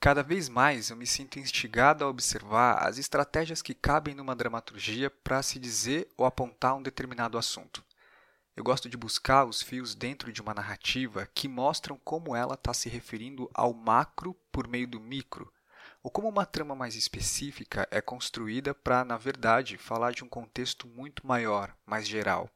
Cada vez mais eu me sinto instigado a observar as estratégias que cabem numa dramaturgia para se dizer ou apontar um determinado assunto. Eu gosto de buscar os fios dentro de uma narrativa que mostram como ela está se referindo ao macro por meio do micro, ou como uma trama mais específica é construída para, na verdade, falar de um contexto muito maior, mais geral.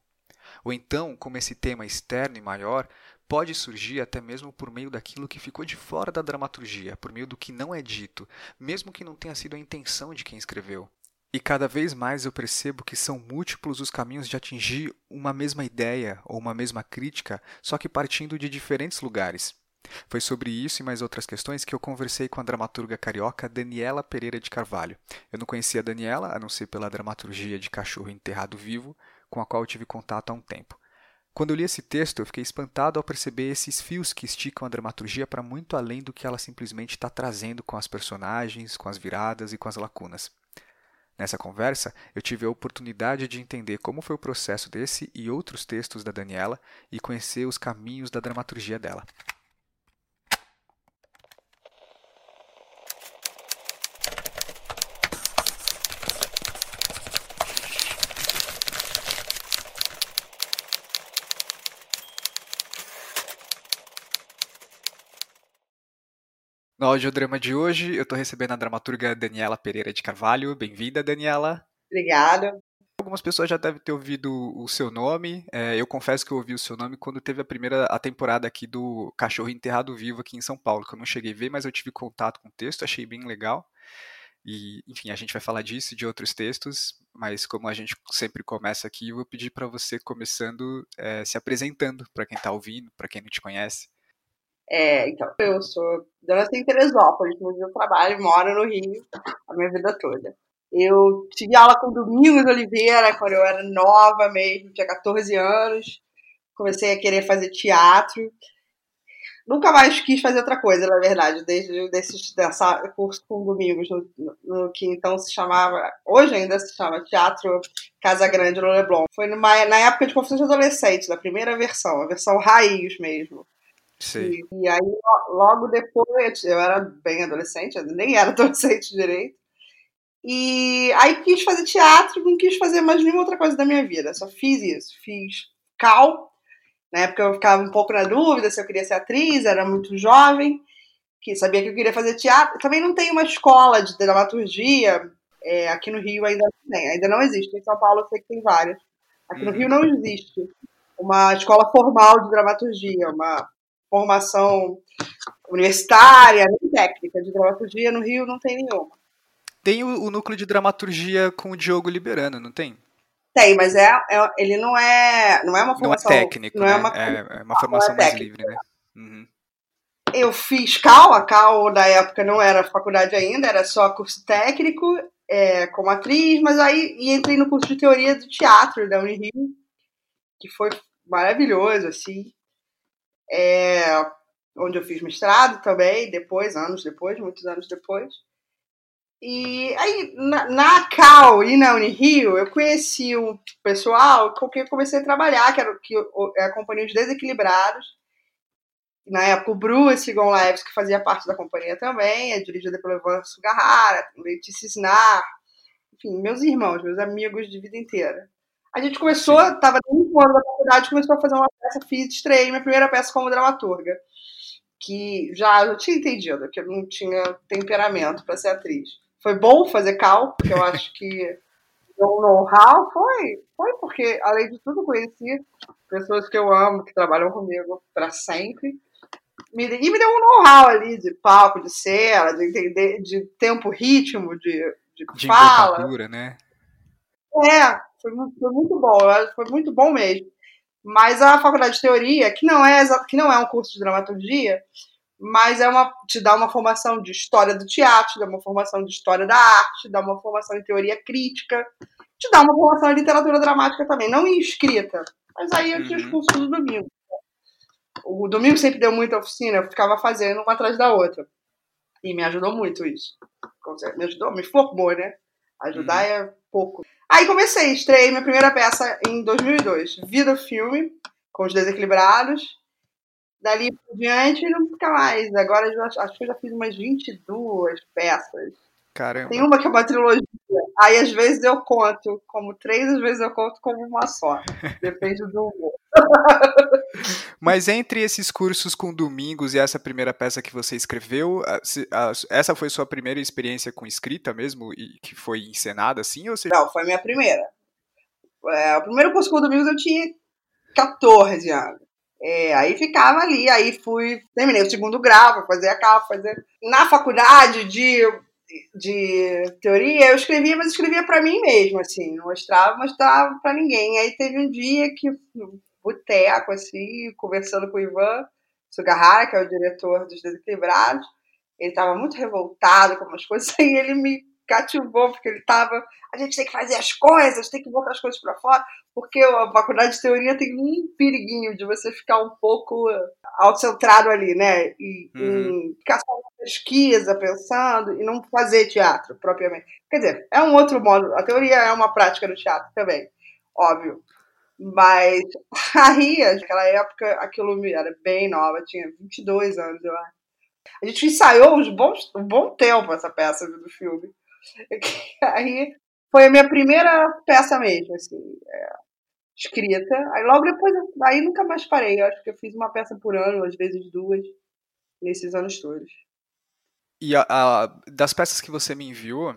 Ou então, como esse tema externo e maior pode surgir até mesmo por meio daquilo que ficou de fora da dramaturgia, por meio do que não é dito, mesmo que não tenha sido a intenção de quem escreveu. E cada vez mais eu percebo que são múltiplos os caminhos de atingir uma mesma ideia ou uma mesma crítica, só que partindo de diferentes lugares. Foi sobre isso e mais outras questões que eu conversei com a dramaturga carioca Daniela Pereira de Carvalho. Eu não conhecia a Daniela, a não ser pela dramaturgia de Cachorro Enterrado Vivo, com a qual eu tive contato há um tempo. Quando eu li esse texto, eu fiquei espantado ao perceber esses fios que esticam a dramaturgia para muito além do que ela simplesmente está trazendo com as personagens, com as viradas e com as lacunas. Nessa conversa, eu tive a oportunidade de entender como foi o processo desse e outros textos da Daniela e conhecer os caminhos da dramaturgia dela. No audiodrama de hoje, eu estou recebendo a dramaturga Daniela Pereira de Carvalho. Bem-vinda, Daniela. Obrigada. Algumas pessoas já devem ter ouvido o seu nome. É, eu confesso que eu ouvi o seu nome quando teve a primeira a temporada aqui do Cachorro Enterrado Vivo aqui em São Paulo, que eu não cheguei a ver, mas eu tive contato com o texto, achei bem legal. E, enfim, a gente vai falar disso e de outros textos, mas como a gente sempre começa aqui, eu vou pedir para você começando é, se apresentando para quem está ouvindo, para quem não te conhece. É, então, eu sou dona em Teresópolis, mas eu trabalho moro no Rio a minha vida toda. Eu tive aula com Domingos Oliveira quando eu era nova mesmo, tinha 14 anos. Comecei a querer fazer teatro. Nunca mais quis fazer outra coisa, na verdade, desde desse dessa curso com Domingos, no, no, que então se chamava, hoje ainda se chama Teatro Casa Grande no Leblon. Foi numa, na época de confissões de adolescente, da primeira versão, a versão raiz mesmo. Sim. E, e aí, logo depois, eu era bem adolescente, eu nem era adolescente direito. E aí quis fazer teatro, não quis fazer mais nenhuma outra coisa da minha vida. Só fiz isso. Fiz cal. Na época eu ficava um pouco na dúvida se eu queria ser atriz, era muito jovem, que sabia que eu queria fazer teatro. Também não tem uma escola de dramaturgia, é, aqui no Rio ainda não tem, ainda não existe. Em São Paulo eu sei que tem várias. Aqui no uhum. Rio não existe uma escola formal de dramaturgia, uma formação universitária, nem técnica de dramaturgia no Rio não tem nenhuma. Tem o, o núcleo de dramaturgia com o Diogo Liberano, não tem? Tem, mas é, é, ele não é não é uma formação não é técnico, não é né? é uma, é, é uma formação mais livre, né? Uhum. Eu fiz Cal, a Cal da época não era faculdade ainda, era só curso técnico é, como atriz, mas aí e entrei no curso de teoria do teatro da Unirio, que foi maravilhoso, assim é, onde eu fiz mestrado também, depois, anos depois, muitos anos depois. E aí, na, na Cal e na Unirio, eu conheci um pessoal com quem eu comecei a trabalhar, que era que, é a Companhia de Desequilibrados. Na época, o Bruce Gon Leves, que fazia parte da companhia também, é dirigida pelo Ivan Sugarrara, Letícia Snar, enfim, meus irmãos, meus amigos de vida inteira. A gente começou, estava no último ano da faculdade, começou a fazer uma peça, fiz, estreiei minha primeira peça como dramaturga. Que já eu tinha entendido que eu não tinha temperamento para ser atriz. Foi bom fazer cal, porque eu acho que o know-how foi, foi porque, além de tudo, conheci pessoas que eu amo, que trabalham comigo para sempre. Me, e me deu um know-how ali de palco, de cena, de entender, de tempo, ritmo, de, de, de fala. né? É, foi, foi muito bom, foi muito bom mesmo. Mas a faculdade de teoria, que não é que não é um curso de dramaturgia, mas é uma te dá uma formação de história do teatro, te dá uma formação de história da arte, te dá uma formação em teoria crítica, te dá uma formação em literatura dramática também, não em escrita. Mas aí eu tinha os uhum. cursos do domingo. O domingo sempre deu muita oficina, eu ficava fazendo uma atrás da outra. E me ajudou muito isso. Me ajudou, me formou, né? Ajudar uhum. é pouco. Aí comecei, estreiei minha primeira peça em 2002, Vida Filme, com os Desequilibrados. dali por diante não fica mais. Agora acho que eu já fiz umas 22 peças. Caramba. Tem uma que é uma trilogia. Aí às vezes eu conto como três, às vezes eu conto como uma só. Depende do humor. Mas entre esses cursos com domingos e essa primeira peça que você escreveu, essa foi sua primeira experiência com escrita mesmo e que foi encenada assim? Ou seja... Não, foi minha primeira. É, o primeiro curso com domingos eu tinha 14 anos. É, aí ficava ali, aí fui, terminei o segundo grau, fazer a capa, fazer. Na faculdade de, de teoria, eu escrevia, mas escrevia para mim mesmo, assim, não mostrava, mostrava para ninguém. Aí teve um dia que boteco, assim, conversando com o Ivan Sugahara, que é o diretor dos Desequilibrados. Ele estava muito revoltado com umas coisas, e ele me cativou, porque ele estava. A gente tem que fazer as coisas, tem que botar as coisas para fora, porque a faculdade de teoria tem um periguinho de você ficar um pouco autocentrado ali, né? E, uhum. ficar só na pesquisa, pensando, e não fazer teatro propriamente. Quer dizer, é um outro modo. A teoria é uma prática do teatro também, óbvio. Mas aí, naquela época, aquilo me era bem nova, tinha 22 anos, eu acho. A gente ensaiou uns bons, um bom tempo essa peça do filme. Aí foi a minha primeira peça mesmo, assim, é, escrita. Aí logo depois, aí nunca mais parei. Eu acho que eu fiz uma peça por ano, às vezes duas, nesses anos todos. E a, a, das peças que você me enviou,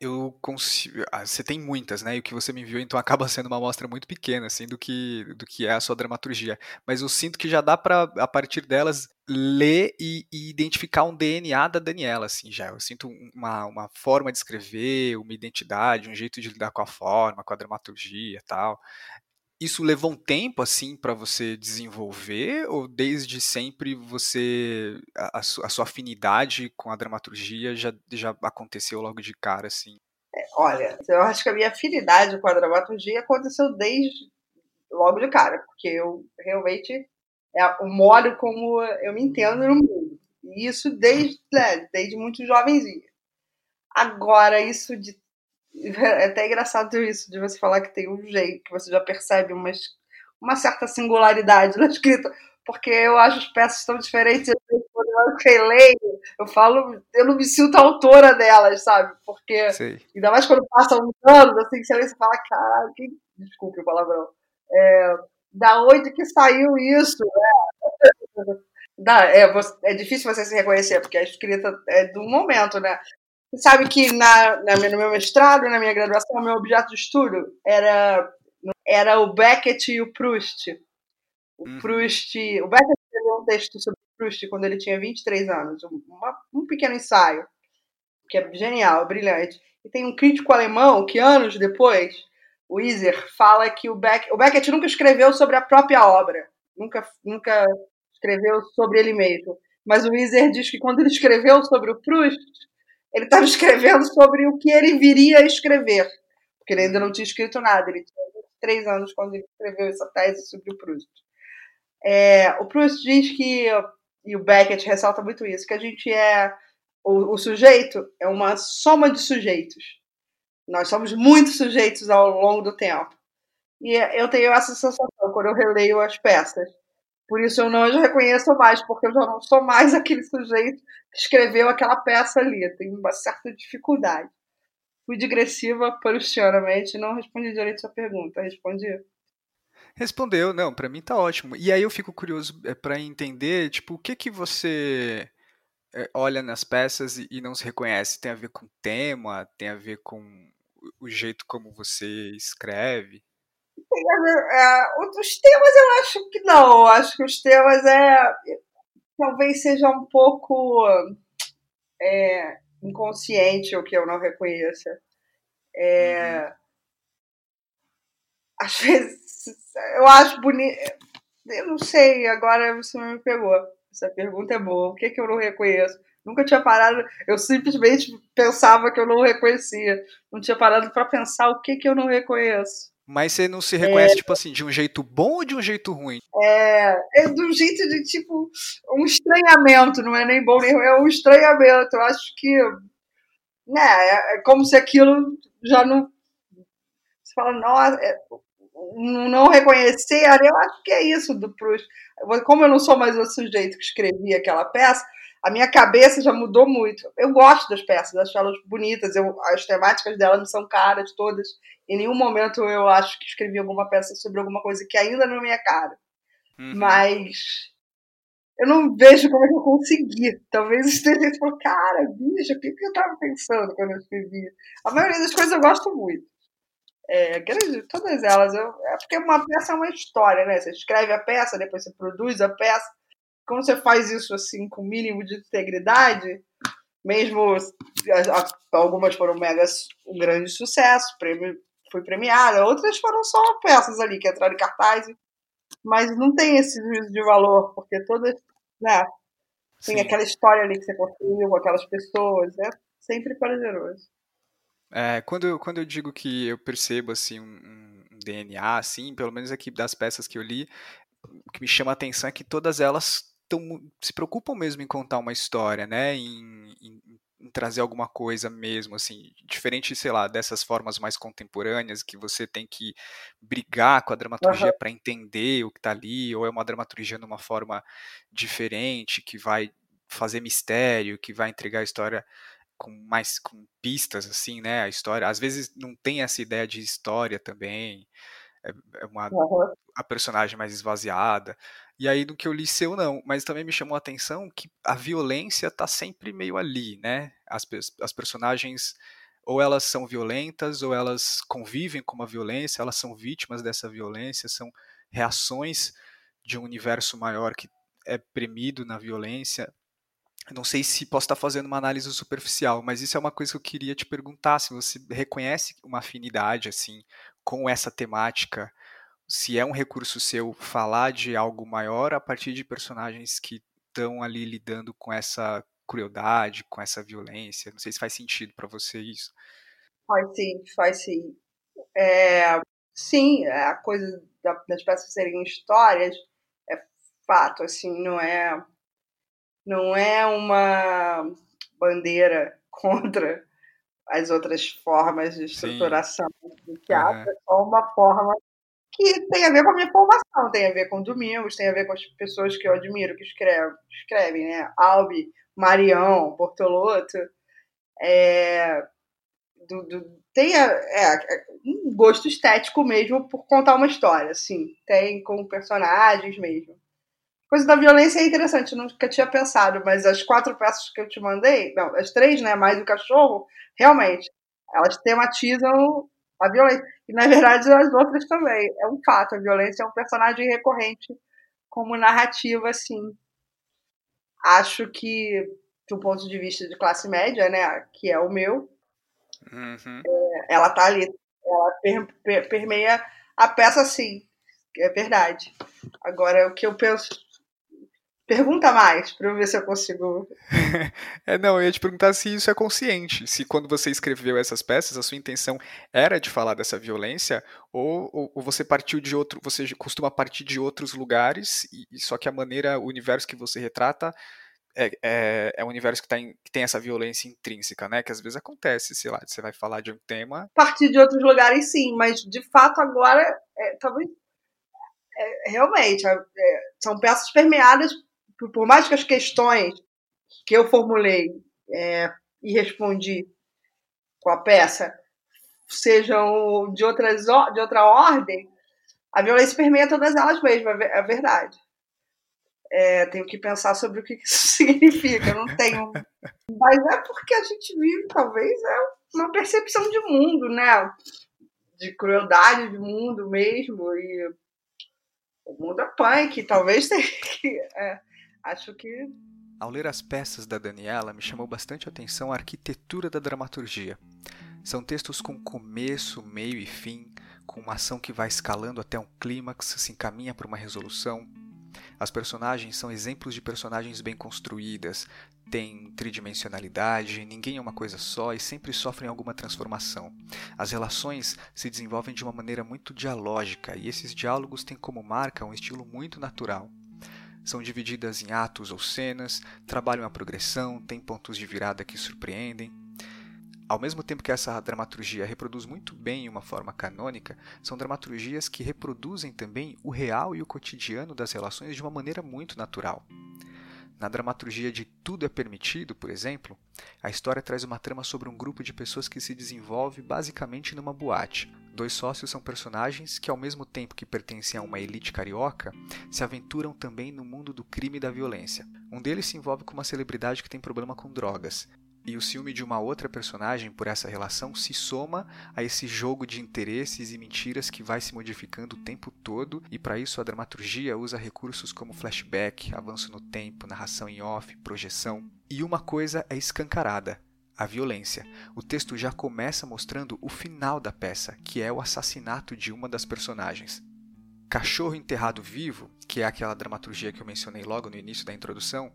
eu consigo. Ah, você tem muitas, né? E o que você me enviou, então acaba sendo uma amostra muito pequena, assim, do que, do que é a sua dramaturgia. Mas eu sinto que já dá para, a partir delas, ler e, e, identificar um DNA da Daniela, assim, já. Eu sinto uma, uma forma de escrever, uma identidade, um jeito de lidar com a forma, com a dramaturgia tal isso levou um tempo assim para você desenvolver ou desde sempre você a, a, sua afinidade com a dramaturgia já, já aconteceu logo de cara assim? É, olha, eu acho que a minha afinidade com a dramaturgia aconteceu desde logo de cara, porque eu realmente é o modo como eu me entendo no mundo. E isso desde, né, desde muito jovenzinha. Agora, isso de é até engraçado isso, de você falar que tem um jeito, que você já percebe uma, uma certa singularidade na escrita, porque eu acho as peças tão diferentes, quando eu leio, eu falo, eu não me sinto autora delas, sabe? Porque, Sei. ainda mais quando passam uns anos, assim, você e fala, caralho, que... desculpe o palavrão, é, da onde que saiu isso? É, da, é, é difícil você se reconhecer, porque a escrita é do momento, né? Você sabe que na, na, no meu mestrado, na minha graduação, o meu objeto de estudo era, era o Beckett e o Proust. O uhum. Proust. O Beckett escreveu um texto sobre o Proust quando ele tinha 23 anos, uma, um pequeno ensaio, que é genial, brilhante. E tem um crítico alemão que, anos depois, o Iser, fala que o, Beck, o Beckett nunca escreveu sobre a própria obra, nunca, nunca escreveu sobre ele mesmo. Mas o Iser diz que quando ele escreveu sobre o Proust, ele estava escrevendo sobre o que ele viria a escrever, porque ele ainda não tinha escrito nada. Ele tinha 23 anos quando ele escreveu essa tese sobre o Proust. É, o Proust diz que, e o Beckett ressalta muito isso, que a gente é. O, o sujeito é uma soma de sujeitos. Nós somos muitos sujeitos ao longo do tempo. E eu tenho essa sensação quando eu releio as peças. Por isso eu não as reconheço mais, porque eu já não sou mais aquele sujeito que escreveu aquela peça ali. Tenho uma certa dificuldade. Fui digressiva prustianamente e não respondi direito a sua pergunta. Respondi? Respondeu, não, para mim tá ótimo. E aí eu fico curioso é, para entender, tipo, o que que você é, olha nas peças e não se reconhece? Tem a ver com o tema? Tem a ver com o jeito como você escreve? É, os temas eu acho que não. Acho que os temas é talvez seja um pouco é, inconsciente o que eu não reconheça. É, uhum. Às vezes eu acho bonito. Eu não sei, agora você me pegou. Essa pergunta é boa. O que, que eu não reconheço? Nunca tinha parado. Eu simplesmente pensava que eu não reconhecia. Não tinha parado para pensar o que, que eu não reconheço. Mas você não se reconhece, é, tipo assim, de um jeito bom ou de um jeito ruim? É, é de um jeito de, tipo, um estranhamento, não é nem bom nem ruim, é um estranhamento. Eu acho que, né, é, é como se aquilo já não... Você fala, nossa, é, não reconhecer, eu acho que é isso do Proust. Como eu não sou mais o sujeito que escrevia aquela peça, a minha cabeça já mudou muito. Eu gosto das peças, acho elas bonitas, eu, as temáticas delas não são caras todas. Em nenhum momento eu acho que escrevi alguma peça sobre alguma coisa que ainda não é minha cara. Uhum. Mas eu não vejo como é que eu consegui. Talvez esteja tipo, cara, bicho, o que, que eu estava pensando quando eu escrevia? A maioria das coisas eu gosto muito. É, todas elas. Eu, é porque uma peça é uma história, né? Você escreve a peça, depois você produz a peça. Como você faz isso assim com o mínimo de integridade, mesmo algumas foram mega um grande sucesso, prêmio, foi premiada, outras foram só peças ali que entraram em cartaz, mas não tem esse juízo de valor, porque todas, né? Tem Sim. aquela história ali que você construiu aquelas pessoas, é sempre prazeroso. É, quando, eu, quando eu digo que eu percebo assim um, um, DNA, assim, pelo menos aqui das peças que eu li, o que me chama a atenção é que todas elas tão, se preocupam mesmo em contar uma história, né? Em, em, em, trazer alguma coisa mesmo, assim, diferente, sei lá, dessas formas mais contemporâneas que você tem que brigar com a dramaturgia uhum. para entender o que está ali, ou é uma dramaturgia numa forma diferente que vai fazer mistério, que vai entregar a história com mais com pistas assim, né? A história, às vezes não tem essa ideia de história também. É, é uma uhum. a personagem mais esvaziada. E aí do que eu li seu não, mas também me chamou a atenção que a violência tá sempre meio ali, né? As, as personagens ou elas são violentas ou elas convivem com a violência, elas são vítimas dessa violência, são reações de um universo maior que é premido na violência não sei se posso estar fazendo uma análise superficial, mas isso é uma coisa que eu queria te perguntar, se você reconhece uma afinidade assim com essa temática, se é um recurso seu falar de algo maior a partir de personagens que estão ali lidando com essa crueldade, com essa violência. Não sei se faz sentido para você isso. Faz sim, faz sim. É, sim, é a coisa das peças serem histórias é fato, assim, não é não é uma bandeira contra as outras formas de estruturação Sim. do teatro, uhum. é só uma forma que tem a ver com a minha formação, tem a ver com Domingos, tem a ver com as pessoas que eu admiro, que escrevem, né? Albi, Marião, Bortolotto, é, do, do, tem a, é, um gosto estético mesmo por contar uma história, assim, tem com personagens mesmo coisa da violência é interessante, eu nunca tinha pensado, mas as quatro peças que eu te mandei, não, as três, né, mais o cachorro, realmente, elas tematizam a violência. E, na verdade, as outras também. É um fato, a violência é um personagem recorrente como narrativa, assim. Acho que, do ponto de vista de classe média, né, que é o meu, uhum. é, ela tá ali, ela per, per, permeia a peça, sim, é verdade. Agora, o que eu penso Pergunta mais para eu ver se eu consigo. é, não, eu ia te perguntar se isso é consciente. Se quando você escreveu essas peças, a sua intenção era de falar dessa violência, ou, ou, ou você partiu de outro. Você costuma partir de outros lugares, e, só que a maneira, o universo que você retrata é, é, é um universo que, tá em, que, tem essa violência intrínseca, né? Que às vezes acontece, sei lá, você vai falar de um tema. Partir de outros lugares, sim, mas de fato agora, é, talvez. É, realmente, é, são peças permeadas por mais que as questões que eu formulei é, e respondi com a peça sejam de, outras, de outra ordem, a violência permeia todas elas mesmo, é, verdade. É, tenho que pensar sobre o que isso significa, não tenho. Mas é porque a gente vive, talvez, é uma percepção de mundo, né? De crueldade de mundo mesmo. E o mundo é punk, talvez tenha que. É, acho que. Ao ler as peças da Daniela, me chamou bastante a atenção a arquitetura da dramaturgia. São textos com começo, meio e fim, com uma ação que vai escalando até um clímax, se encaminha para uma resolução. As personagens são exemplos de personagens bem construídas, têm tridimensionalidade, ninguém é uma coisa só e sempre sofrem alguma transformação. As relações se desenvolvem de uma maneira muito dialógica e esses diálogos têm como marca um estilo muito natural são divididas em atos ou cenas, trabalham a progressão, têm pontos de virada que surpreendem. Ao mesmo tempo que essa dramaturgia reproduz muito bem uma forma canônica, são dramaturgias que reproduzem também o real e o cotidiano das relações de uma maneira muito natural. Na dramaturgia de Tudo é Permitido, por exemplo, a história traz uma trama sobre um grupo de pessoas que se desenvolve basicamente numa boate. Dois sócios são personagens que, ao mesmo tempo que pertencem a uma elite carioca, se aventuram também no mundo do crime e da violência. Um deles se envolve com uma celebridade que tem problema com drogas, e o ciúme de uma outra personagem por essa relação se soma a esse jogo de interesses e mentiras que vai se modificando o tempo todo, e para isso a dramaturgia usa recursos como flashback, avanço no tempo, narração em off, projeção. E uma coisa é escancarada: a violência. O texto já começa mostrando o final da peça, que é o assassinato de uma das personagens. Cachorro Enterrado Vivo, que é aquela dramaturgia que eu mencionei logo no início da introdução,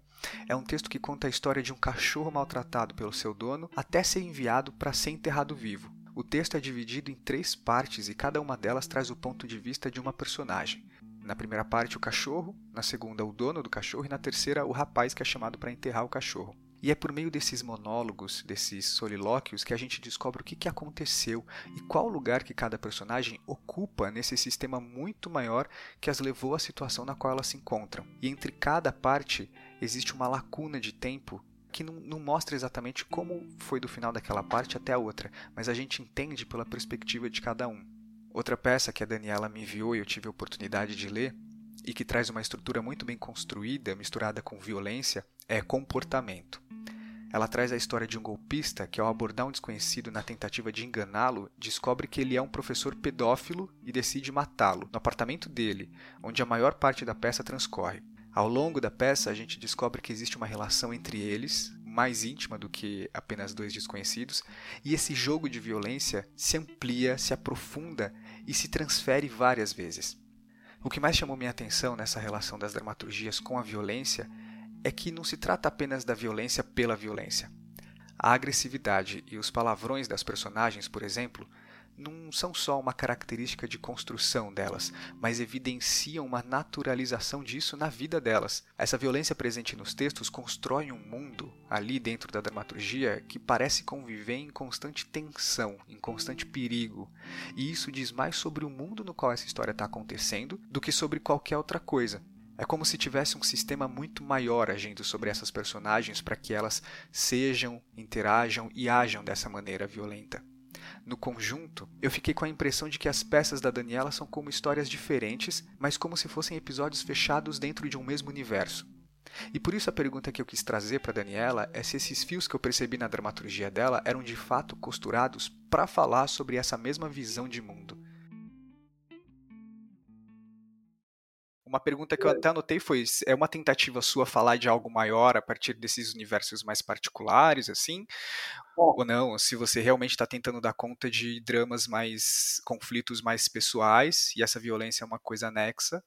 é um texto que conta a história de um cachorro maltratado pelo seu dono até ser enviado para ser enterrado vivo. O texto é dividido em três partes e cada uma delas traz o ponto de vista de uma personagem. Na primeira parte, o cachorro, na segunda, o dono do cachorro e na terceira, o rapaz que é chamado para enterrar o cachorro. E é por meio desses monólogos, desses solilóquios, que a gente descobre o que, que aconteceu e qual lugar que cada personagem ocupa nesse sistema muito maior que as levou à situação na qual elas se encontram. E entre cada parte existe uma lacuna de tempo que não, não, mostra exatamente como foi do final daquela parte até a outra, mas a gente entende pela perspectiva de cada um. Outra peça que a Daniela me enviou e eu tive a oportunidade de ler, e que traz uma estrutura muito bem construída, misturada com violência, é Comportamento. Ela traz a história de um golpista que, ao abordar um desconhecido na tentativa de enganá-lo, descobre que ele é um professor pedófilo e decide matá-lo no apartamento dele, onde a maior parte da peça transcorre. Ao longo da peça, a gente descobre que existe uma relação entre eles, mais íntima do que apenas dois desconhecidos, e esse jogo de violência se amplia, se aprofunda e se transfere várias vezes. O que mais chamou minha atenção nessa relação das dramaturgias com a violência é que não se trata apenas da violência pela violência. A agressividade e os palavrões das personagens, por exemplo, não são só uma característica de construção delas, mas evidenciam uma naturalização disso na vida delas. Essa violência presente nos textos constrói um mundo, ali dentro da dramaturgia, que parece conviver em constante tensão, em constante perigo. E isso diz mais sobre o mundo no qual essa história está acontecendo do que sobre qualquer outra coisa. É como se tivesse um sistema muito maior agindo sobre essas personagens para que elas sejam, interajam e ajam dessa maneira violenta. No conjunto, eu fiquei com a impressão de que as peças da Daniela são como histórias diferentes, mas como se fossem episódios fechados dentro de um mesmo universo. E por isso a pergunta que eu quis trazer para Daniela é se esses fios que eu percebi na dramaturgia dela eram de fato costurados para falar sobre essa mesma visão de mundo. Uma pergunta que eu até anotei foi: é uma tentativa sua falar de algo maior a partir desses universos mais particulares, assim? Ou não? Se você realmente está tentando dar conta de dramas mais. conflitos mais pessoais, e essa violência é uma coisa anexa.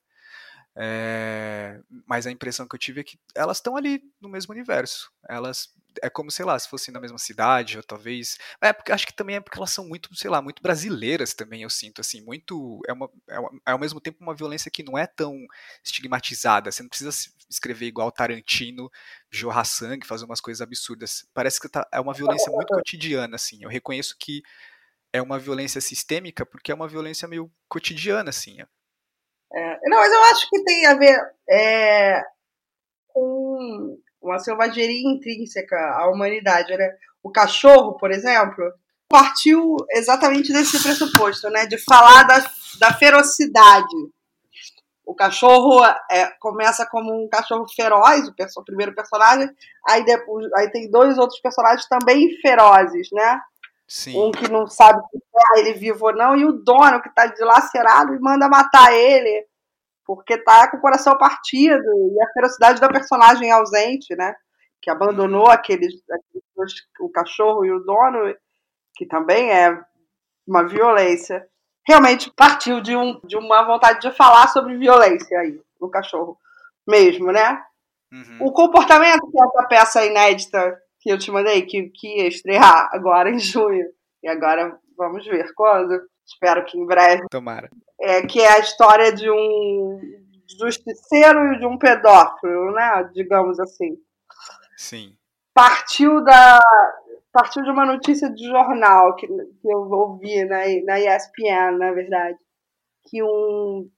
É, mas a impressão que eu tive é que elas estão ali no mesmo universo. Elas é como, sei lá, se fossem na mesma cidade, ou talvez. É porque acho que também é porque elas são muito, sei lá, muito brasileiras também, eu sinto, assim, muito. É, uma, é, uma, é ao mesmo tempo uma violência que não é tão estigmatizada. Você não precisa escrever igual Tarantino, jorrar sangue, fazer umas coisas absurdas. Parece que tá, é uma violência muito cotidiana, assim. Eu reconheço que é uma violência sistêmica porque é uma violência meio cotidiana, assim. É, não, mas eu acho que tem a ver é, com uma selvageria intrínseca à humanidade, né? O cachorro, por exemplo, partiu exatamente desse pressuposto, né? De falar da, da ferocidade. O cachorro é, começa como um cachorro feroz, o, perso, o primeiro personagem, aí, depois, aí tem dois outros personagens também ferozes, né? Sim. Um que não sabe se é ele vivo ou não, e o dono que está dilacerado e manda matar ele porque tá com o coração partido e a ferocidade da personagem ausente, né? Que abandonou aqueles, aqueles o cachorro e o dono, que também é uma violência. Realmente partiu de, um, de uma vontade de falar sobre violência aí, no cachorro mesmo, né? Uhum. O comportamento, que é essa peça inédita que eu te mandei, que, que ia estrear agora em junho, e agora vamos ver quando. Espero que em breve. Tomara. É, que é a história de um justiceiro e de um pedófilo, né? Digamos assim. Sim. Partiu da. partiu de uma notícia de jornal que, que eu ouvi na, na ESPN, na verdade, que um,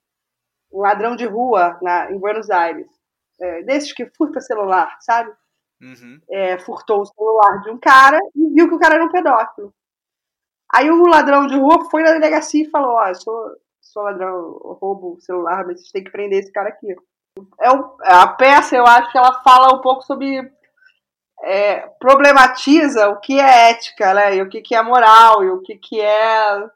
um ladrão de rua na, em Buenos Aires, é, desses que furta celular, sabe? Uhum. É, furtou o celular de um cara e viu que o cara era um pedófilo. Aí o ladrão de rua foi na delegacia e falou: Ó, oh, sou, sou ladrão, roubo o celular, mas vocês têm que prender esse cara aqui. É o, a peça, eu acho que ela fala um pouco sobre. É, problematiza o que é ética, né? E o que, que é moral, e o que, que é.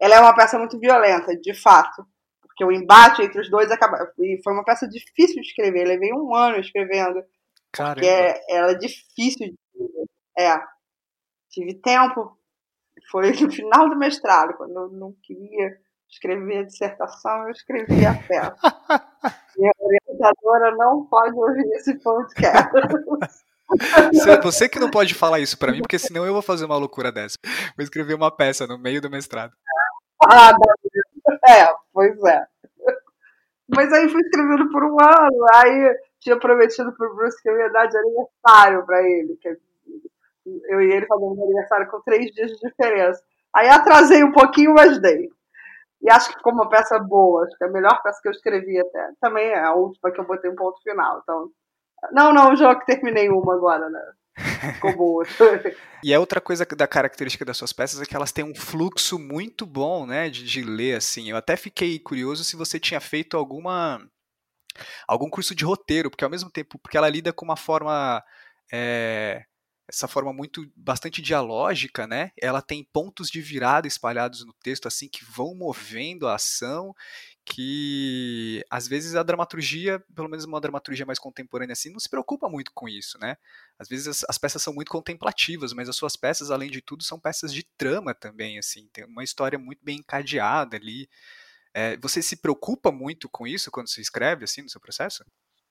Ela é uma peça muito violenta, de fato. Porque o embate entre os dois acaba. E foi uma peça difícil de escrever. Eu levei um ano escrevendo. Caramba. Porque é, ela é difícil de É. Tive tempo. Foi no final do mestrado, quando eu não queria escrever a dissertação, eu escrevi a peça. Minha orientadora não pode ouvir esse podcast. Você que não pode falar isso para mim, porque senão eu vou fazer uma loucura dessa. Vou escrever uma peça no meio do mestrado. Ah, é, pois é. Mas aí fui escrevendo por um ano, aí tinha prometido pro Bruce que eu ia dar de aniversário para ele. Que eu e ele fazendo aniversário com três dias de diferença. Aí atrasei um pouquinho, mas dei. E acho que ficou uma peça boa, acho que é a melhor peça que eu escrevi até. Também é a última que eu botei um ponto final. Então, não, não, já que terminei uma agora, né? E é outra coisa da característica das suas peças é que elas têm um fluxo muito bom, né, de, de ler assim. Eu até fiquei curioso se você tinha feito alguma algum curso de roteiro, porque ao mesmo tempo, porque ela lida com uma forma é, essa forma muito bastante dialógica, né? Ela tem pontos de virada espalhados no texto assim que vão movendo a ação, que às vezes a dramaturgia, pelo menos uma dramaturgia mais contemporânea assim, não se preocupa muito com isso, né? Às vezes as, as peças são muito contemplativas, mas as suas peças, além de tudo, são peças de trama também, assim, tem uma história muito bem encadeada ali. É, você se preocupa muito com isso quando se escreve assim no seu processo?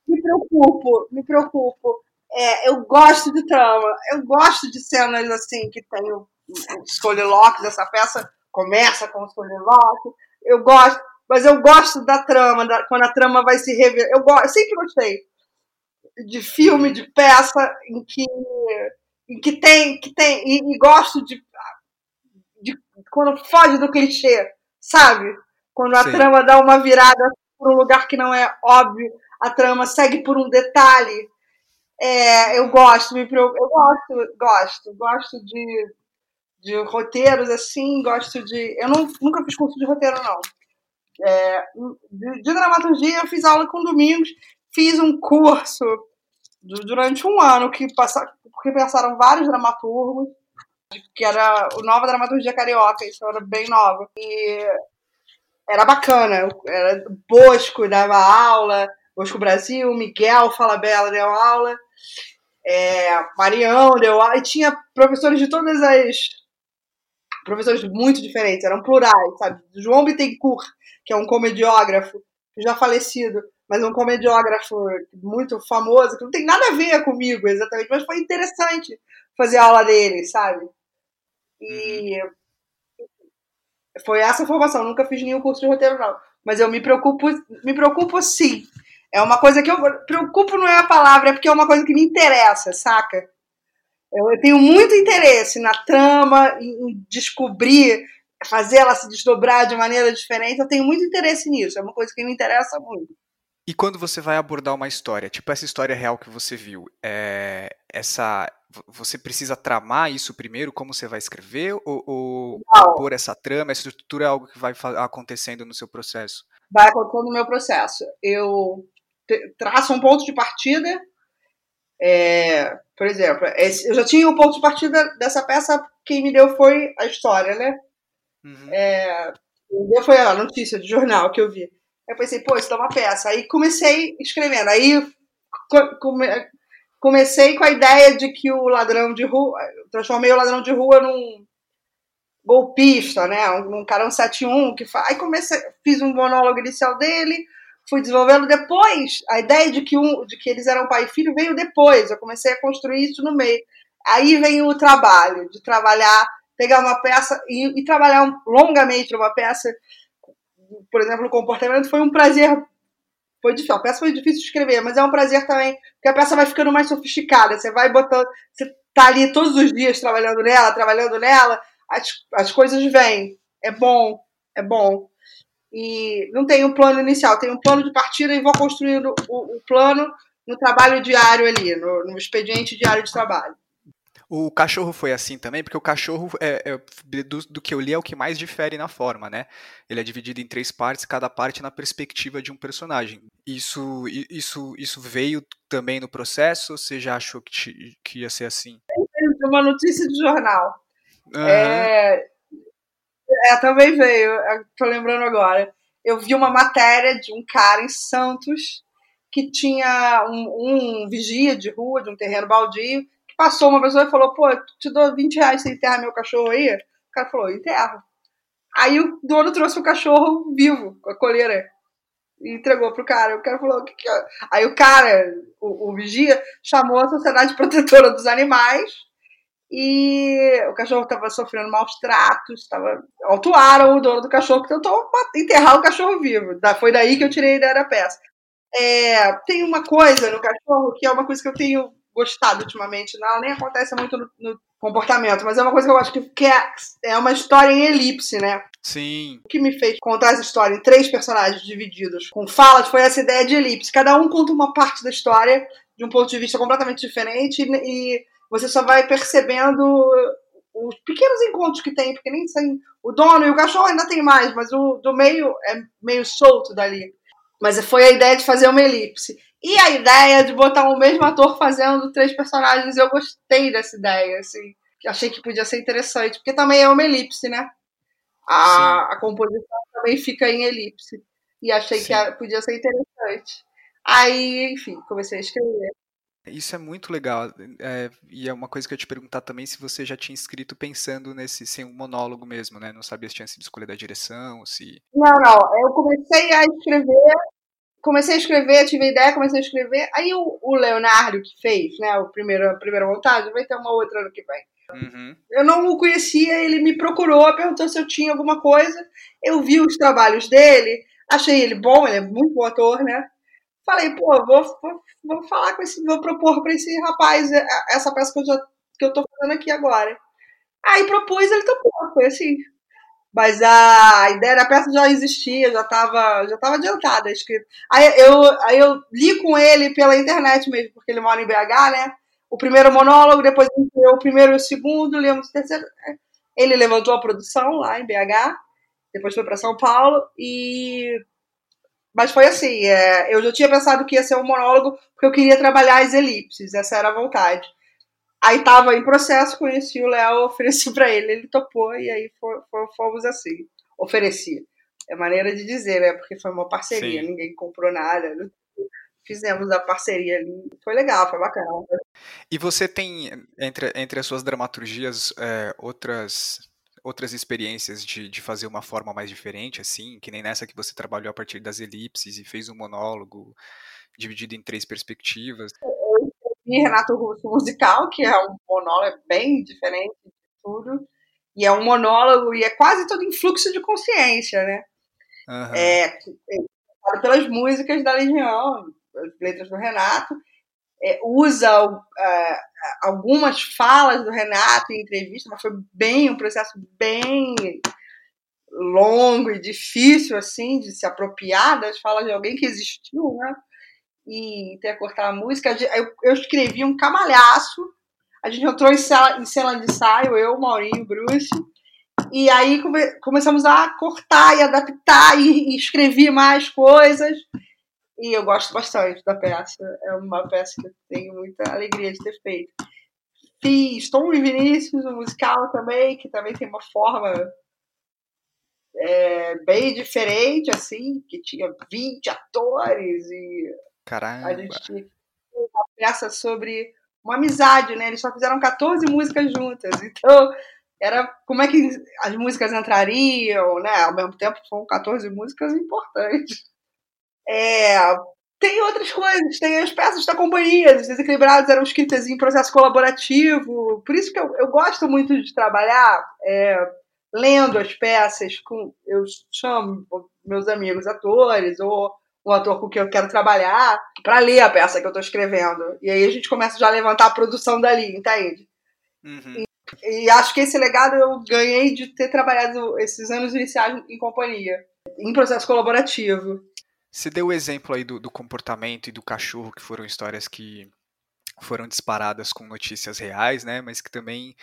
Me preocupo, me preocupo é, eu gosto de trama, eu gosto de cenas assim que tem o, o soliloquios, essa peça começa com o soliloquio, eu gosto, mas eu gosto da trama, da, quando a trama vai se revelar. Eu, gosto, eu sempre gostei de filme, de peça em que, em que tem, que tem e, e gosto de, de, quando foge do clichê, sabe? Quando a Sim. trama dá uma virada para um lugar que não é óbvio, a trama segue por um detalhe é, eu gosto, me eu gosto, gosto, gosto de, de roteiros assim, gosto de. Eu não, nunca fiz curso de roteiro, não. É, de, de, dramaturgia eu fiz aula com Domingos, fiz um curso durante um ano que, passa, que passaram vários dramaturgos, que era o Nova Dramaturgia Carioca, isso era bem nova. E era bacana, era Bosco dava aula, Bosco Brasil, Miguel Falabella deu aula é, Marião deu aula, e tinha professores de todas as. Professores muito diferentes, eram plurais, sabe? João Bittencourt, que é um comediógrafo, já falecido, mas um comediógrafo muito famoso, que não tem nada a ver comigo exatamente, mas foi interessante fazer a aula dele, sabe? E uhum. foi essa formação, nunca fiz nenhum curso de roteiro, não. Mas eu me preocupo, me preocupo sim é uma coisa que eu preocupo não é a palavra, é porque é uma coisa que me interessa, saca? Eu tenho muito interesse na trama, em descobrir, fazer ela se desdobrar de maneira diferente. Eu tenho muito interesse nisso. É uma coisa que me interessa muito. E quando você vai abordar uma história, tipo essa história real que você viu, é, essa, você precisa tramar isso primeiro, como você vai escrever, ou, ou pôr essa trama, essa estrutura é algo que vai acontecendo no seu processo? Vai acontecendo no meu processo. Eu traça um ponto de partida. É, por exemplo, eu já tinha o ponto de partida dessa peça, quem me deu foi a história, né? Uhum. É, foi a notícia de jornal que eu vi. Eu pensei, pô, isso é uma peça. Aí comecei escrevendo. Aí come, comecei com a ideia de que o ladrão de rua. Transformei o ladrão de rua num golpista, né? Um, um cara um 71 que faz. Aí comecei, fiz um monólogo inicial dele fui desenvolvendo depois. A ideia de que, um, de que eles eram pai e filho veio depois. Eu comecei a construir isso no meio. Aí vem o trabalho de trabalhar, pegar uma peça e, e trabalhar longamente uma peça. Por exemplo, o comportamento foi um prazer. Foi difícil, a peça foi difícil de escrever, mas é um prazer também, porque a peça vai ficando mais sofisticada. Você vai botando. Você tá ali todos os dias trabalhando nela, trabalhando nela, as, as coisas vêm. É bom, é bom. E não tem um plano inicial, tem um plano de partida e vou construindo o, o plano no trabalho diário ali, no, no expediente diário de trabalho. O cachorro foi assim também, porque o cachorro, é, é, do, do, que eu li, é o que mais difere na forma, né? Ele é dividido em três partes, cada parte na perspectiva de um personagem. Isso, isso, isso veio também no processo você já achou que, que ia ser assim? Uma notícia de jornal. Uhum. É, é, também veio, tô lembrando agora. Eu vi uma matéria de um cara em Santos que tinha um, um vigia de rua, de um terreno baldio, que passou uma pessoa e falou: pô, te dou 20 reais se enterrar meu cachorro aí? O cara falou: enterra. Aí o dono trouxe o cachorro vivo, com a coleira, e entregou pro cara. O cara falou: o que, que é? Aí o cara, o, o vigia, chamou a Sociedade Protetora dos Animais e o cachorro estava sofrendo maus tratos, tava... autuaram o dono do cachorro que tentou enterrar o cachorro vivo. Foi daí que eu tirei a ideia da peça. É, tem uma coisa no cachorro que é uma coisa que eu tenho gostado ultimamente. Não, nem acontece muito no, no comportamento, mas é uma coisa que eu acho que, que é, é uma história em elipse, né? Sim. O que me fez contar essa história em três personagens divididos com falas foi essa ideia de elipse. Cada um conta uma parte da história de um ponto de vista completamente diferente e você só vai percebendo os pequenos encontros que tem, porque nem sei. O dono e o cachorro ainda tem mais, mas o do meio é meio solto dali. Mas foi a ideia de fazer uma elipse. E a ideia de botar o mesmo ator fazendo três personagens, eu gostei dessa ideia, assim. Achei que podia ser interessante, porque também é uma elipse, né? A, a composição também fica em elipse. E achei Sim. que podia ser interessante. Aí, enfim, comecei a escrever. Isso é muito legal. É, e é uma coisa que eu ia te perguntar também se você já tinha escrito pensando nesse sem um monólogo mesmo, né? Não sabia se tinha sido escolha da direção, se. Não, não. Eu comecei a escrever, comecei a escrever, tive a ideia, comecei a escrever. Aí o, o Leonardo que fez, né? O primeiro, a primeira montagem, vai ter uma outra ano que vem. Uhum. Eu não o conhecia, ele me procurou, perguntou se eu tinha alguma coisa. Eu vi os trabalhos dele, achei ele bom, ele é muito bom ator, né? Falei, pô, vou, vou, vou falar com esse, vou propor para esse rapaz é, essa peça que eu, já, que eu tô fazendo aqui agora. Aí propus, ele topou, foi assim. Mas a ideia da peça já existia, já estava já tava adiantada, escrito. Aí eu, aí eu li com ele pela internet mesmo, porque ele mora em BH, né? O primeiro monólogo, depois o primeiro e o segundo, lemos o terceiro. Ele levantou a produção lá em BH, depois foi para São Paulo e mas foi assim, é, eu já tinha pensado que ia ser um monólogo porque eu queria trabalhar as elipses, essa era a vontade. Aí tava em processo, conheci o Léo, ofereci para ele, ele topou e aí fomos assim, ofereci. É maneira de dizer, né? Porque foi uma parceria, Sim. ninguém comprou nada. Fizemos a parceria ali, foi legal, foi bacana. E você tem, entre, entre as suas dramaturgias, é, outras outras experiências de, de fazer uma forma mais diferente, assim, que nem nessa que você trabalhou a partir das elipses e fez um monólogo dividido em três perspectivas? Eu escrevi Renato Russo musical, que é um monólogo bem diferente de tudo, e é um monólogo e é quase todo em fluxo de consciência, né? Uhum. É, é pelas músicas da Legião, as letras do Renato, é, usa uh, algumas falas do Renato em entrevista, mas foi bem um processo bem longo e difícil assim de se apropriar das falas de alguém que existiu, né? E ter cortar a música. Eu, eu escrevi um camalhaço. A gente entrou em cena, em de ensaio, eu, Maurinho, Bruce. E aí come, começamos a cortar e adaptar e, e escrevi mais coisas. E eu gosto bastante da peça. É uma peça que eu tenho muita alegria de ter feito. Fiz Tom e Vinícius, um musical também, que também tem uma forma é, bem diferente, assim, que tinha 20 atores e Caramba. a gente tinha uma peça sobre uma amizade, né? Eles só fizeram 14 músicas juntas. Então, era como é que as músicas entrariam, né? Ao mesmo tempo, foram 14 músicas importantes. É, tem outras coisas, tem as peças da companhia, os desequilibrados eram escritas em processo colaborativo, por isso que eu, eu gosto muito de trabalhar é, lendo as peças, com, eu chamo meus amigos atores, ou um ator com quem eu quero trabalhar, para ler a peça que eu estou escrevendo. E aí a gente começa já a levantar a produção dali, entende? Uhum. E, e, acho que esse legado eu ganhei de ter trabalhado esses anos iniciais em companhia, em processo colaborativo. Você deu o exemplo aí do, do comportamento e do cachorro, que foram histórias que foram disparadas com notícias reais, né? Mas que também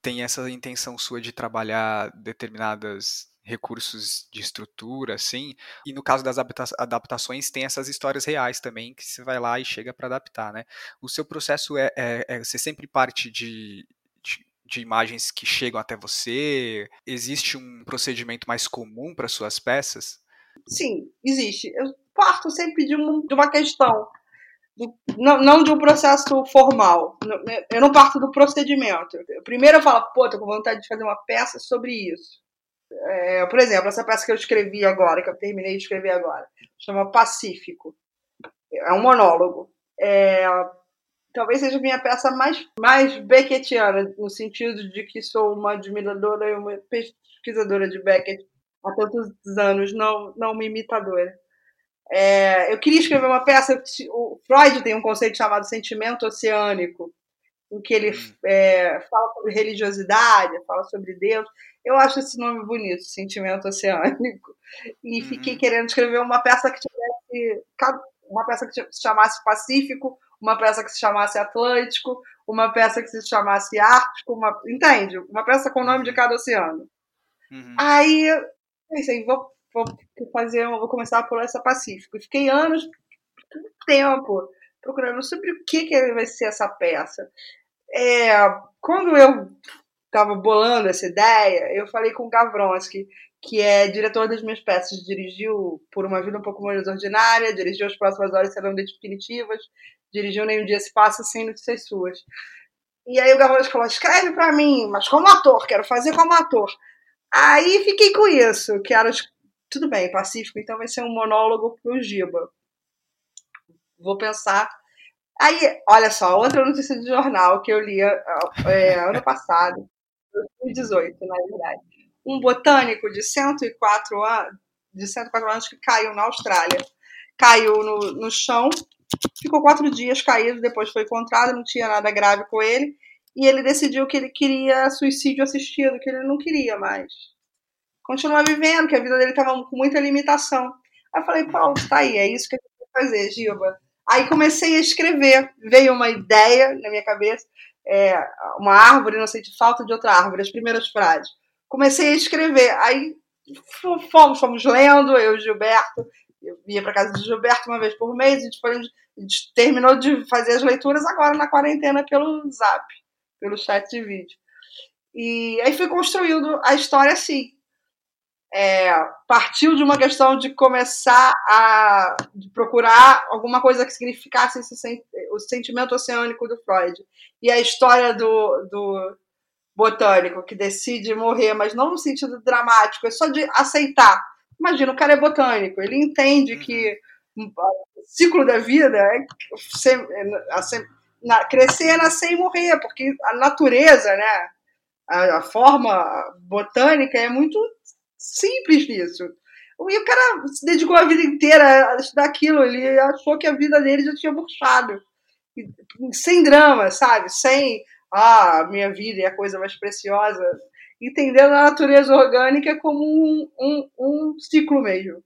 tem essa intenção sua de trabalhar determinadas recursos de estrutura, assim. E no caso das adaptações, tem essas histórias reais também, que você vai lá e chega para adaptar, né? O seu processo é, é, é, você sempre parte de, de, de, imagens que chegam até você? Existe um procedimento mais comum para suas peças? Sim, existe. Eu parto sempre de, um, de uma questão. Não, não, de um processo formal. Eu não parto do procedimento. Primeiro eu falo, pô, tô com vontade de fazer uma peça sobre isso. É, por exemplo, essa peça que eu escrevi agora, que eu terminei de escrever agora, chama Pacífico. É um monólogo. É, talvez seja a minha peça mais, mais Beckettiana, no sentido de que sou uma admiradora e uma pesquisadora de Beckett há tantos anos, não, não uma imitadora. É, eu queria escrever uma peça. O Freud tem um conceito chamado sentimento oceânico, em que ele hum. é, fala sobre religiosidade, fala sobre Deus. Eu acho esse nome bonito, sentimento oceânico. E uhum. fiquei querendo escrever uma peça que tivesse uma peça que se chamasse Pacífico, uma peça que se chamasse Atlântico, uma peça que se chamasse Ártico, uma, entende? Uma peça com o nome de uhum. cada oceano. Uhum. Aí pensei, vou, vou fazer, vou começar por essa Pacífico. fiquei anos, tempo, procurando sobre o que, que vai ser essa peça. É, quando eu estava bolando essa ideia, eu falei com o Gavronsky, que é diretor das minhas peças, dirigiu Por uma Vida um Pouco Mais Ordinária, dirigiu As Próximas Horas Serão Definitivas, dirigiu Nenhum Dia Se Passa Sem Notícias Suas. E aí o Gavronsky falou, escreve para mim, mas como ator, quero fazer como ator. Aí fiquei com isso, que era, tudo bem, Pacífico, então vai ser um monólogo pro Giba. Vou pensar Aí, olha só, outra notícia de jornal que eu li é, ano passado, 2018, na verdade. Um botânico de 104 anos, de 104 anos que caiu na Austrália. Caiu no, no chão, ficou quatro dias caído, depois foi encontrado, não tinha nada grave com ele, e ele decidiu que ele queria suicídio assistido, que ele não queria mais. Continuar vivendo, que a vida dele estava com muita limitação. Aí eu falei, Paulo, tá aí, é isso que a gente vai fazer, Gilba. Aí comecei a escrever, veio uma ideia na minha cabeça, é, uma árvore, não sei de falta de outra árvore, as primeiras frases. Comecei a escrever, aí fomos, fomos lendo, eu e Gilberto, eu ia para casa do Gilberto uma vez por mês, a gente, foi, a gente terminou de fazer as leituras agora na quarentena pelo Zap, pelo chat de vídeo. E aí fui construindo a história assim é, partiu de uma questão de começar a de procurar alguma coisa que significasse esse, o sentimento oceânico do Freud. E a história do, do botânico que decide morrer, mas não no sentido dramático, é só de aceitar. Imagina, o cara é botânico, ele entende que uhum. o ciclo da vida é ser, é, na, crescer, nascer e morrer, porque a natureza, né, a, a forma botânica é muito Simples nisso. E o cara se dedicou a vida inteira a estudar aquilo. Ele achou que a vida dele já tinha murchado. Sem drama, sabe? Sem, ah, minha vida é a coisa mais preciosa. Entendendo a natureza orgânica como um, um, um ciclo mesmo.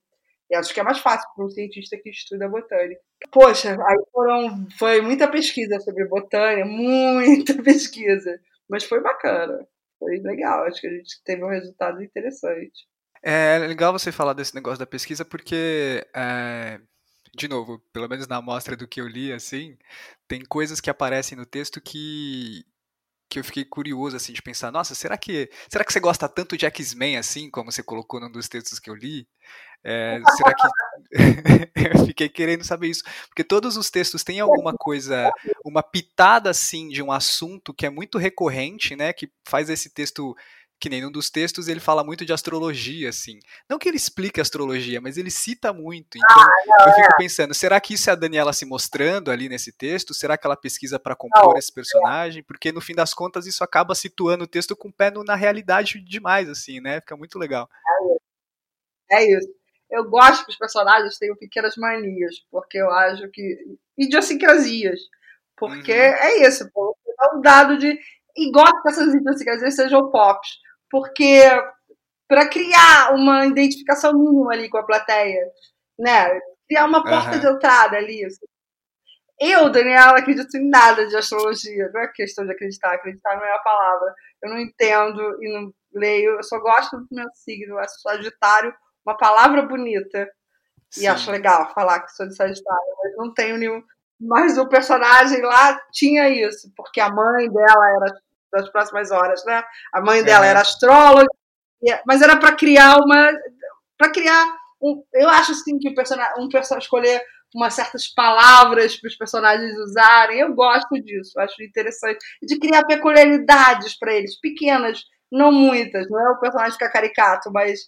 E acho que é mais fácil para um cientista que estuda botânica. Poxa, aí foram, foi muita pesquisa sobre botânica, muita pesquisa. Mas foi bacana. Foi legal, acho que a gente teve um resultado interessante. É legal você falar desse negócio da pesquisa porque, é, de novo, pelo menos na amostra do que eu li, assim, tem coisas que aparecem no texto que que eu fiquei curioso assim de pensar, nossa, será que será que você gosta tanto de X-Men assim, como você colocou num dos textos que eu li? É, será que eu fiquei querendo saber isso, porque todos os textos têm alguma coisa, uma pitada assim de um assunto que é muito recorrente, né, que faz esse texto que nem num dos textos ele fala muito de astrologia, assim. Não que ele explique astrologia, mas ele cita muito. Então ah, não, eu fico é. pensando, será que isso é a Daniela se mostrando ali nesse texto? Será que ela pesquisa para compor não, esse personagem? Porque no fim das contas isso acaba situando o texto com o pé na realidade demais, assim, né? Fica muito legal. É isso. É isso. Eu gosto que os personagens tenham pequenas manias, porque eu acho que. idiosincrasias. Porque uhum. é isso, pô. É um dado de e gosto que essas vezes sejam pop, porque para criar uma identificação mínima ali com a plateia, né? Criar uma porta uhum. de entrada ali. Assim. Eu, Daniela, acredito em nada de astrologia. Não é questão de acreditar, acreditar não é a palavra. Eu não entendo e não leio, eu só gosto do meu signo, é Sagitário, uma palavra bonita. Sim. E acho legal falar que sou de Sagitário, mas não tenho nenhum. Mas o personagem lá tinha isso, porque a mãe dela era das próximas horas, né? A mãe dela era astróloga, mas era para criar uma. para criar. Um, eu acho assim que o personagem, um personagem escolher umas certas palavras para os personagens usarem. Eu gosto disso, acho interessante. De criar peculiaridades para eles, pequenas, não muitas. Não é o personagem ficar caricato, mas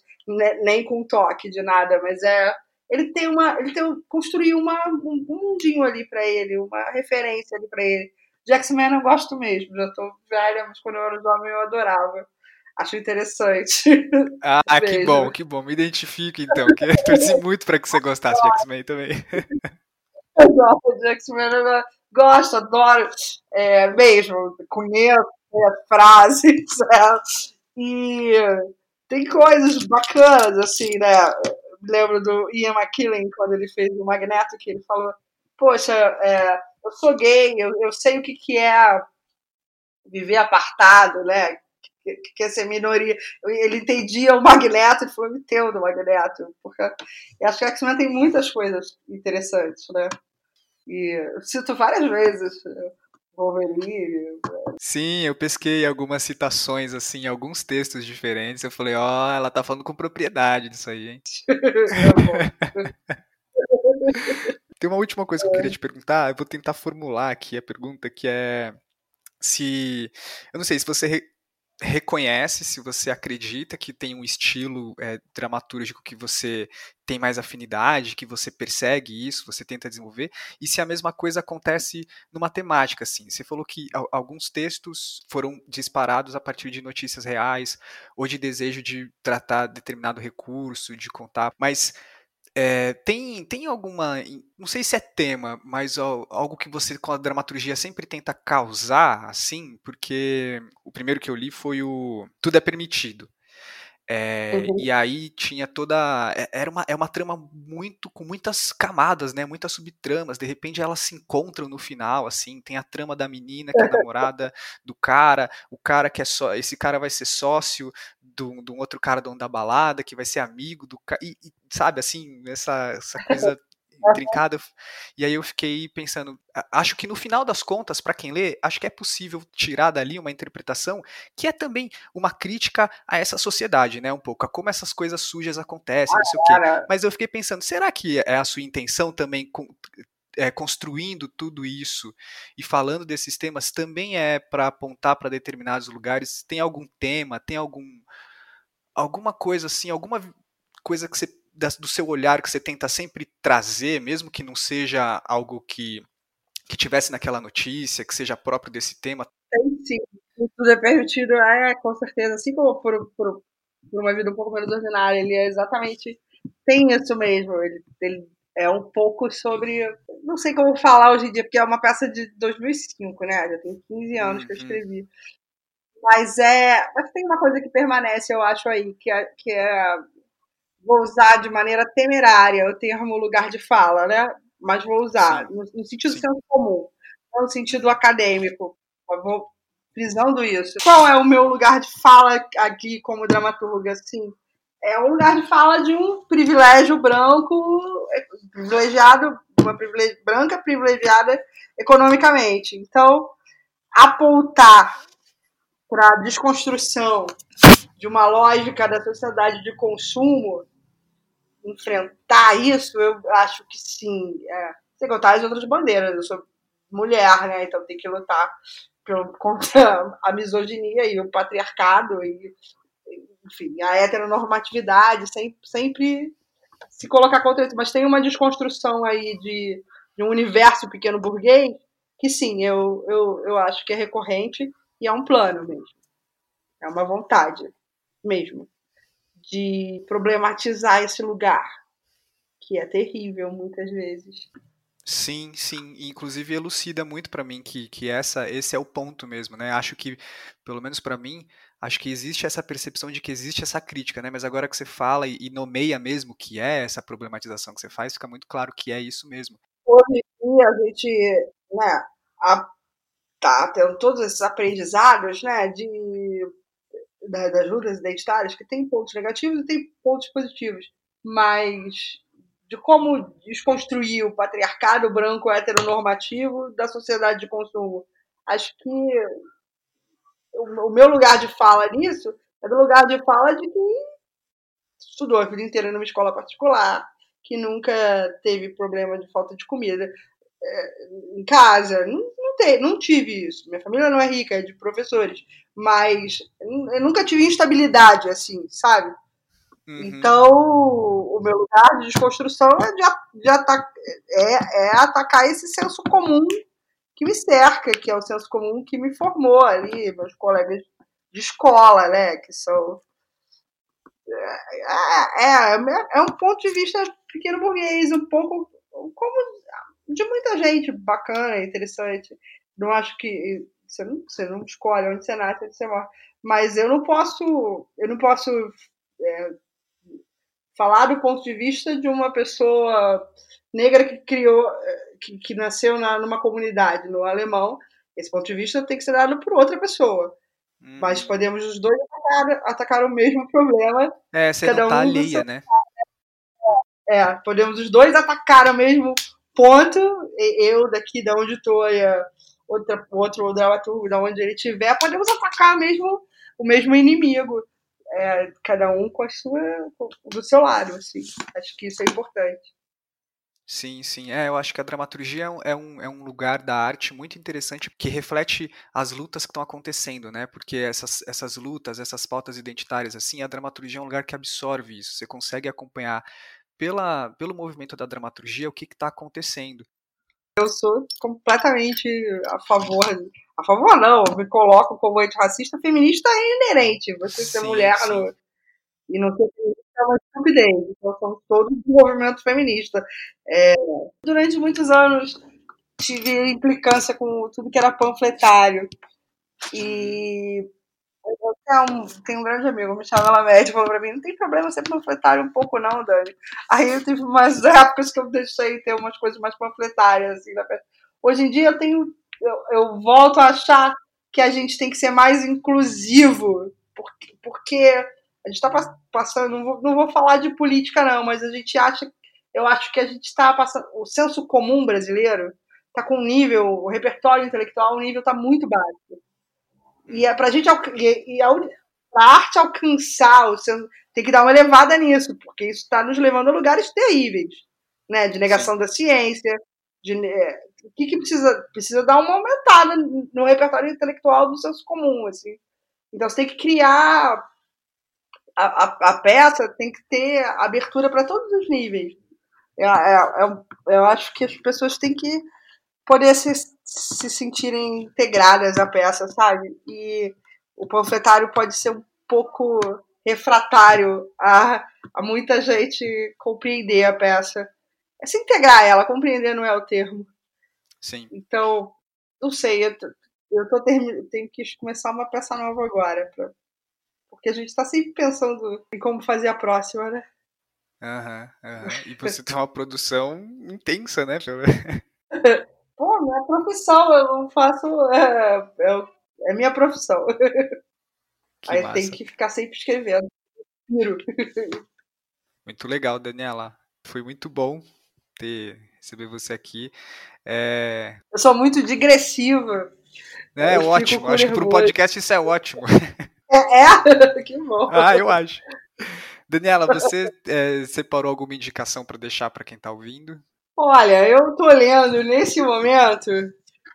nem com toque de nada, mas é ele tem uma ele tem construiu uma um mundinho ali para ele uma referência ali para ele de X-Men eu gosto mesmo já tô velha mas quando eu era jovem eu adorava. Acho interessante. Ah que bom que bom. Me identifico então que eu torci muito para que você gostasse de X-Men também. Eu gosto de X-Men gosto adoro. É, mesmo conheço as frases é, e tem coisas bacanas assim né. Lembro do Ian McKellen, quando ele fez o Magneto, que ele falou: Poxa, é, eu sou gay, eu, eu sei o que, que é viver apartado, né? Que, que é ser minoria. Ele entendia o Magneto e falou: Me teu do Magneto. Porque eu acho que X-Men tem muitas coisas interessantes, né? E eu cito várias vezes. Wolverine. Sim, eu pesquei algumas citações, assim, alguns textos diferentes. Eu falei, ó, oh, ela tá falando com propriedade disso aí, hein? Tem uma última coisa que eu queria te perguntar. Eu vou tentar formular aqui a pergunta que é se. Eu não sei se você reconhece, se você acredita que tem um estilo é, dramatúrgico que você tem mais afinidade, que você persegue isso, você tenta desenvolver, e se a mesma coisa acontece numa temática, assim. Você falou que alguns textos foram disparados a partir de notícias reais, ou de desejo de tratar determinado recurso, de contar, mas é, tem, tem alguma. Não sei se é tema, mas ó, algo que você, com a dramaturgia, sempre tenta causar, assim, porque o primeiro que eu li foi o Tudo é Permitido. É, uhum. E aí tinha toda. É, era uma, é uma trama muito. com muitas camadas, né? Muitas subtramas. De repente elas se encontram no final, assim. Tem a trama da menina, que é a namorada do cara, o cara que é só. Esse cara vai ser sócio do, do outro cara dono da balada, que vai ser amigo do cara. E, e, sabe, assim, essa, essa coisa intrincada. E aí eu fiquei pensando, acho que no final das contas, para quem lê, acho que é possível tirar dali uma interpretação que é também uma crítica a essa sociedade, né, um pouco, a como essas coisas sujas acontecem, não sei o quê. Mas eu fiquei pensando, será que é a sua intenção também com, é, construindo tudo isso e falando desses temas também é para apontar para determinados lugares? Tem algum tema, tem algum alguma coisa assim, alguma coisa que você do seu olhar que você tenta sempre trazer, mesmo que não seja algo que, que tivesse naquela notícia, que seja próprio desse tema? Tem sim. Tudo é permitido, é, com certeza. Assim como por, por, por uma vida um pouco menos ordinária, ele é exatamente. Tem isso mesmo. Ele, ele é um pouco sobre. Não sei como falar hoje em dia, porque é uma peça de 2005, né? Já tem 15 anos uhum. que eu uhum. escrevi. Mas é. Mas tem uma coisa que permanece, eu acho aí, que é, que é vou usar de maneira temerária o termo lugar de fala, né? Mas vou usar no, no, sentido senso comum, não no sentido acadêmico. Eu vou frisando isso. Qual é o meu lugar de fala aqui como dramaturga? Assim, é o lugar de fala de um privilégio branco, privilegiado, uma privilegi branca privilegiada economicamente. Então, apontar para a desconstrução de uma lógica da sociedade de consumo enfrentar isso, eu acho que sim. É, sem contar as outras bandeiras. Eu sou mulher, né? Então tem que lutar contra a misoginia e o patriarcado e, enfim, a heteronormatividade, sempre, sempre se colocar contra isso. Mas tem uma desconstrução aí de, de um universo pequeno burguês que sim, eu, eu, eu acho que é recorrente e é um plano mesmo. É uma vontade mesmo de problematizar esse lugar, que é terrível muitas vezes. Sim, sim. Inclusive elucida muito para mim que, que essa, esse é o ponto mesmo, né? Acho que, pelo menos para mim, acho que existe essa percepção de que existe essa crítica, né? Mas agora que você fala e, e nomeia mesmo que é essa problematização que você faz, fica muito claro que é isso mesmo. Hoje em dia a gente, né, a, tá tendo todos esses aprendizados, né, de das lutas identitárias que tem pontos negativos e tem pontos positivos, mas de como desconstruir o patriarcado branco heteronormativo da sociedade de consumo. Acho que o meu lugar de fala nisso é do lugar de fala de quem estudou a vida inteira numa escola particular, que nunca teve problema de falta de comida em casa. Não, não, te, não tive isso. Minha família não é rica, é de professores. Mas eu nunca tive instabilidade, assim, sabe? Uhum. Então, o meu lugar de desconstrução é, de, de ataca, é, é atacar esse senso comum que me cerca, que é o senso comum que me formou ali, meus colegas de escola, né, que são é, é, é um ponto de vista pequeno burguês, um pouco como de muita gente bacana, interessante. Não acho que você não, você não escolhe onde você nasce, onde você morre. Mas eu não posso, eu não posso é, falar do ponto de vista de uma pessoa negra que criou, que, que nasceu na, numa comunidade, no alemão. Esse ponto de vista tem que ser dado por outra pessoa. Hum. Mas podemos os dois atacar, atacar, o mesmo problema. É, você cada não tá um alheia, né? É, podemos os dois atacar o mesmo ponto. Eu daqui da onde estou outra, outro dramaturgo da onde ele estiver, podemos atacar mesmo o mesmo inimigo é, cada um com a sua do seu lado, assim. Acho que isso é importante. Sim, sim. É, eu acho que a dramaturgia é um, é um lugar da arte muito interessante que reflete as lutas que estão acontecendo, né? Porque essas, essas lutas, essas pautas identitárias, assim, a dramaturgia é um lugar que absorve isso. Você consegue acompanhar pela, pelo movimento da dramaturgia o que está acontecendo. Eu sou completamente a favor a favor não, me coloco como antirracista, feminista é inerente. Você ser sim, mulher no, e não ser feminista é uma estupidez. Então somos todos do movimento feminista. É, durante muitos anos tive implicância com tudo que era panfletário. E tenho um, tenho um grande amigo, me chama médica, falou pra mim, não tem problema ser panfletário um pouco não, Dani. Aí eu tive umas épocas que eu deixei ter umas coisas mais panfletárias, assim, Hoje em dia eu tenho eu, eu volto a achar que a gente tem que ser mais inclusivo, porque, porque a gente está passando, não vou, não vou falar de política não, mas a gente acha, eu acho que a gente está passando, o senso comum brasileiro está com um nível, o repertório intelectual, o nível está muito baixo. E é para gente, e, e a, a arte alcançar o senso, tem que dar uma elevada nisso, porque isso está nos levando a lugares terríveis, né, de negação Sim. da ciência, de, é, o que, que precisa? Precisa dar uma aumentada no repertório intelectual do senso comum, assim. Então você tem que criar a, a, a peça tem que ter abertura para todos os níveis. É, é, é, eu acho que as pessoas têm que poder se, se sentirem integradas à peça, sabe? E o panfletário pode ser um pouco refratário a, a muita gente compreender a peça. É se integrar ela, compreender não é o termo. Sim. Então, não sei, eu, eu tô term... tenho que começar uma peça nova agora, pra... porque a gente está sempre pensando em como fazer a próxima, né? Aham, uhum, uhum. E você tem uma produção intensa, né? Pô, minha profissão, eu não faço. É, é, é minha profissão. Que Aí massa. tem que ficar sempre escrevendo. Muito legal, Daniela. Foi muito bom ter receber você aqui. É... Eu sou muito digressiva. É, eu ótimo. Acho que para o podcast isso é ótimo. É, é? que bom. Ah, eu acho. Daniela, você é, separou alguma indicação para deixar para quem está ouvindo? Olha, eu estou lendo nesse momento,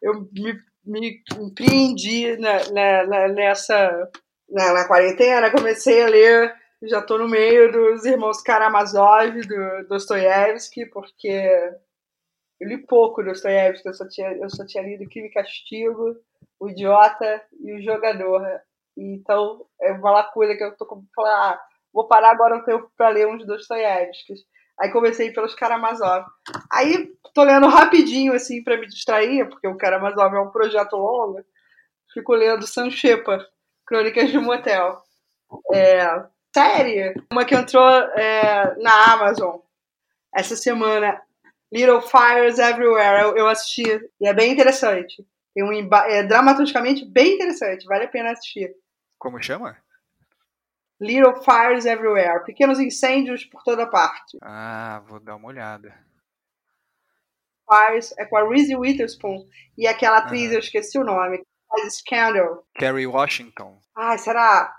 eu me, me empreendi na, na, na, nessa na, na, quarentena, comecei a ler, já estou no meio dos Irmãos Karamazov, do Dostoiévski, porque eu li pouco Dostoiévski, eu só tinha, eu só tinha lido Crime e Castigo, O Idiota e O Jogador. Então, é uma lacuna que eu tô falar, ah, vou parar agora um tempo para ler uns Dostoiévskis. Aí comecei pelos Karamazov. Aí tô lendo rapidinho, assim, para me distrair, porque o Karamazov é um projeto longo. Fico lendo Sanchepa, Crônicas de Motel. É, série, uma que entrou é, na Amazon essa semana, Little Fires Everywhere, eu, eu assisti e é bem interessante. Tem um, é dramaturgicamente bem interessante, vale a pena assistir. Como chama? Little Fires Everywhere, pequenos incêndios por toda parte. Ah, vou dar uma olhada. Fires é com a Reese Witherspoon e aquela atriz, uhum. eu esqueci o nome, faz Scandal. Carrie Washington. Ah, será?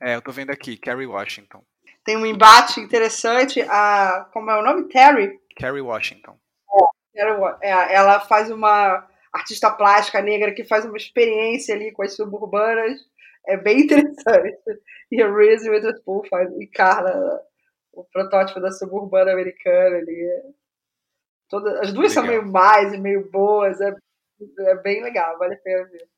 É, eu tô vendo aqui, Carrie Washington. Tem um embate interessante, a como é o nome? Terry? Carrie Washington. É, é, ela faz uma artista plástica negra que faz uma experiência ali com as suburbanas. É bem interessante. E a Reese Witherspoon faz, encarna o protótipo da suburbana americana ali. Todas, as duas legal. são meio mais e meio boas. É, é bem legal, vale a pena ver.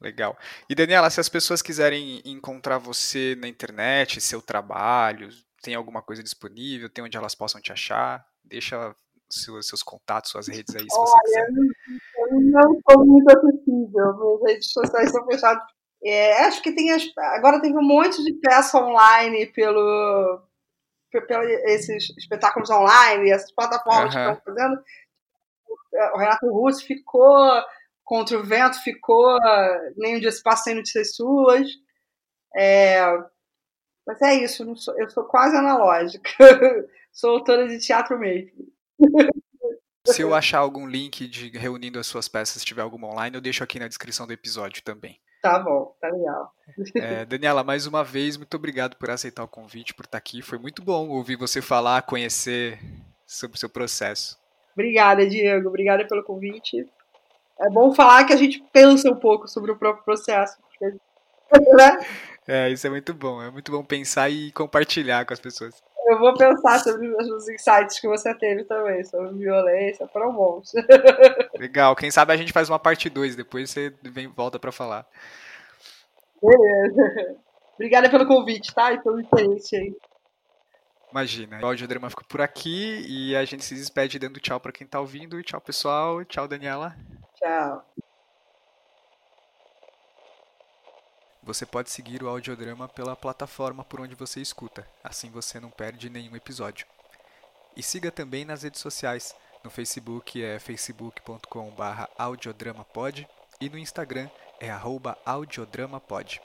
Legal. E Daniela, se as pessoas quiserem encontrar você na internet, seu trabalho, tem alguma coisa disponível, tem onde elas possam te achar? Deixa seus, seus contatos, suas redes aí, se você Olha, quiser. Eu não sou muito acessível, minhas redes sociais estão fechadas. É, acho que tem as, agora tem um monte de peça online pelo, pelo esses espetáculos online, essas plataformas uhum. que estão fazendo. O Renato Russo ficou contra o vento ficou, nem um dia se passa sem notícias suas. É, mas é isso, eu sou, eu sou quase analógica. sou autora de teatro mesmo. Se eu achar algum link de reunindo as suas peças, se tiver alguma online, eu deixo aqui na descrição do episódio também. Tá bom, tá legal. É, Daniela, mais uma vez, muito obrigado por aceitar o convite, por estar aqui. Foi muito bom ouvir você falar, conhecer sobre o seu processo. Obrigada, Diego. Obrigada pelo convite é bom falar que a gente pensa um pouco sobre o próprio processo. Né? É, isso é muito bom. É muito bom pensar e compartilhar com as pessoas. Eu vou pensar sobre os insights que você teve também, sobre violência, foram bons. Legal, quem sabe a gente faz uma parte 2, depois você vem volta para falar. Beleza. Obrigada pelo convite, tá? E pelo interesse aí. Imagina. O audiodrama fica por aqui e a gente se despede dando tchau para quem tá ouvindo. Tchau, pessoal. Tchau, Daniela. Tchau. Você pode seguir o audiodrama pela plataforma por onde você escuta, assim você não perde nenhum episódio. E siga também nas redes sociais. No Facebook é facebook.com/audiodramapod e no Instagram é audiodramapod.